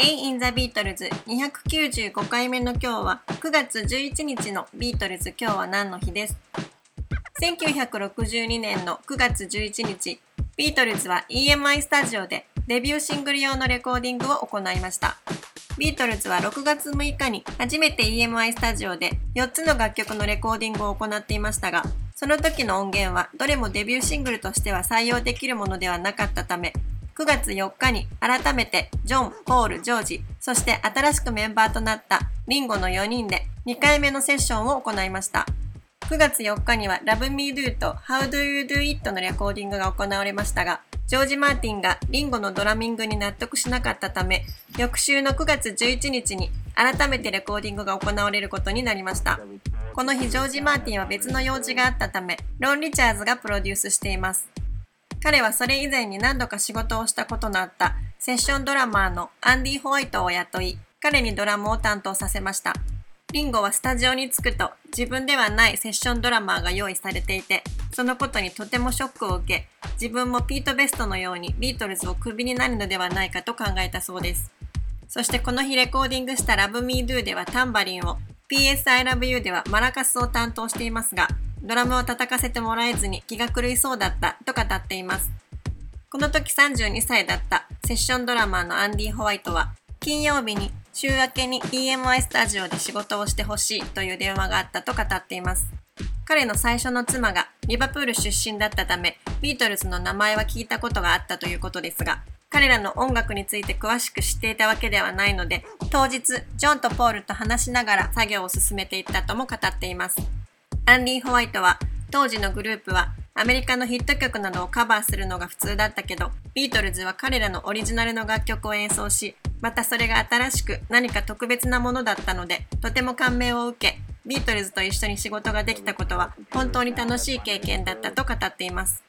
Day in the Beatles 295回目の今日は9月11日のビートルズ今日は何の日です？1962年の9月11日。ビートルズは EMI スタジオでデビューシングル用のレコーディングを行いました。ビートルズは6月6日に初めて EMI スタジオで4つの楽曲のレコーディングを行っていましたがその時の音源はどれもデビューシングルとしては採用できるものではなかったため9月4日に改めてジョン、ポール、ジョージ、そして新しくメンバーとなったリンゴの4人で2回目のセッションを行いました。9月4日には Love Me Do と How Do You Do It のレコーディングが行われましたが、ジョージ・マーティンがリンゴのドラミングに納得しなかったため、翌週の9月11日に改めてレコーディングが行われることになりました。この日、ジョージ・マーティンは別の用事があったため、ロン・リチャーズがプロデュースしています。彼はそれ以前に何度か仕事をしたことのあったセッションドラマーのアンディ・ホワイトを雇い、彼にドラムを担当させました。リンゴはスタジオに着くと自分ではないセッションドラマーが用意されていて、そのことにとてもショックを受け、自分もピート・ベストのようにビートルズをクビになるのではないかと考えたそうです。そしてこの日レコーディングした Love Me Do ではタンバリンを、PS I Love You ではマラカスを担当していますが、ドラムを叩かせてもらえずに気が狂いそうだったと語っています。この時32歳だったセッションドラマーのアンディ・ホワイトは金曜日に週明けに EMI スタジオで仕事をしてほしいという電話があったと語っています。彼の最初の妻がリバプール出身だったためビートルズの名前は聞いたことがあったということですが彼らの音楽について詳しく知っていたわけではないので当日ジョンとポールと話しながら作業を進めていったとも語っています。アンディ・ホワイトは当時のグループはアメリカのヒット曲などをカバーするのが普通だったけどビートルズは彼らのオリジナルの楽曲を演奏しまたそれが新しく何か特別なものだったのでとても感銘を受けビートルズと一緒に仕事ができたことは本当に楽しい経験だったと語っています。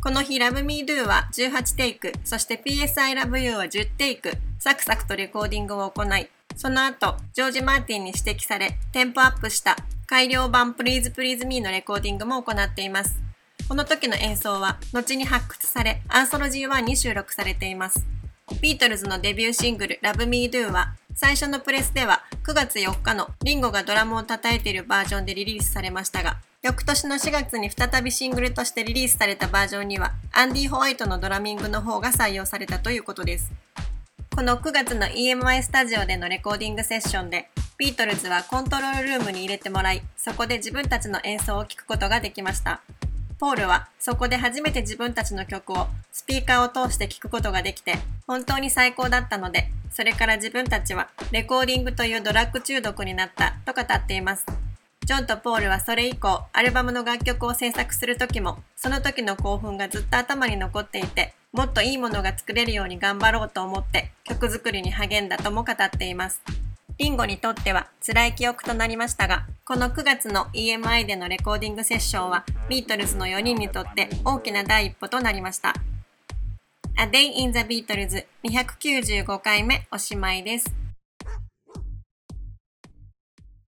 この日 Love Me Do は18テイクそして PS I Love You は10テイクサクサクとレコーディングを行いその後ジョージ・マーティンに指摘されテンポアップした改良版 Please Please Me のレコーディングも行っています。この時の演奏は後に発掘され、アンソロジー1に収録されています。ビートルズのデビューシングル Love Me Do は最初のプレスでは9月4日のリンゴがドラムを叩いているバージョンでリリースされましたが、翌年の4月に再びシングルとしてリリースされたバージョンにはアンディ・ホワイトのドラミングの方が採用されたということです。この9月の EMI スタジオでのレコーディングセッションでビートルズはコントロールルームに入れてもらい、そこで自分たちの演奏を聴くことができました。ポールはそこで初めて自分たちの曲をスピーカーを通して聴くことができて本当に最高だったのでそれから自分たちはレコーディングというドラッグ中毒になったと語っていますジョンとポールはそれ以降アルバムの楽曲を制作する時もその時の興奮がずっと頭に残っていてもっといいものが作れるように頑張ろうと思って曲作りに励んだとも語っていますリンゴにとっては辛い記憶となりましたが、この9月の EMI でのレコーディングセッションはビートルズの4人にとって大きな第一歩となりました。A Day in the Beatles 295回目おしまいです。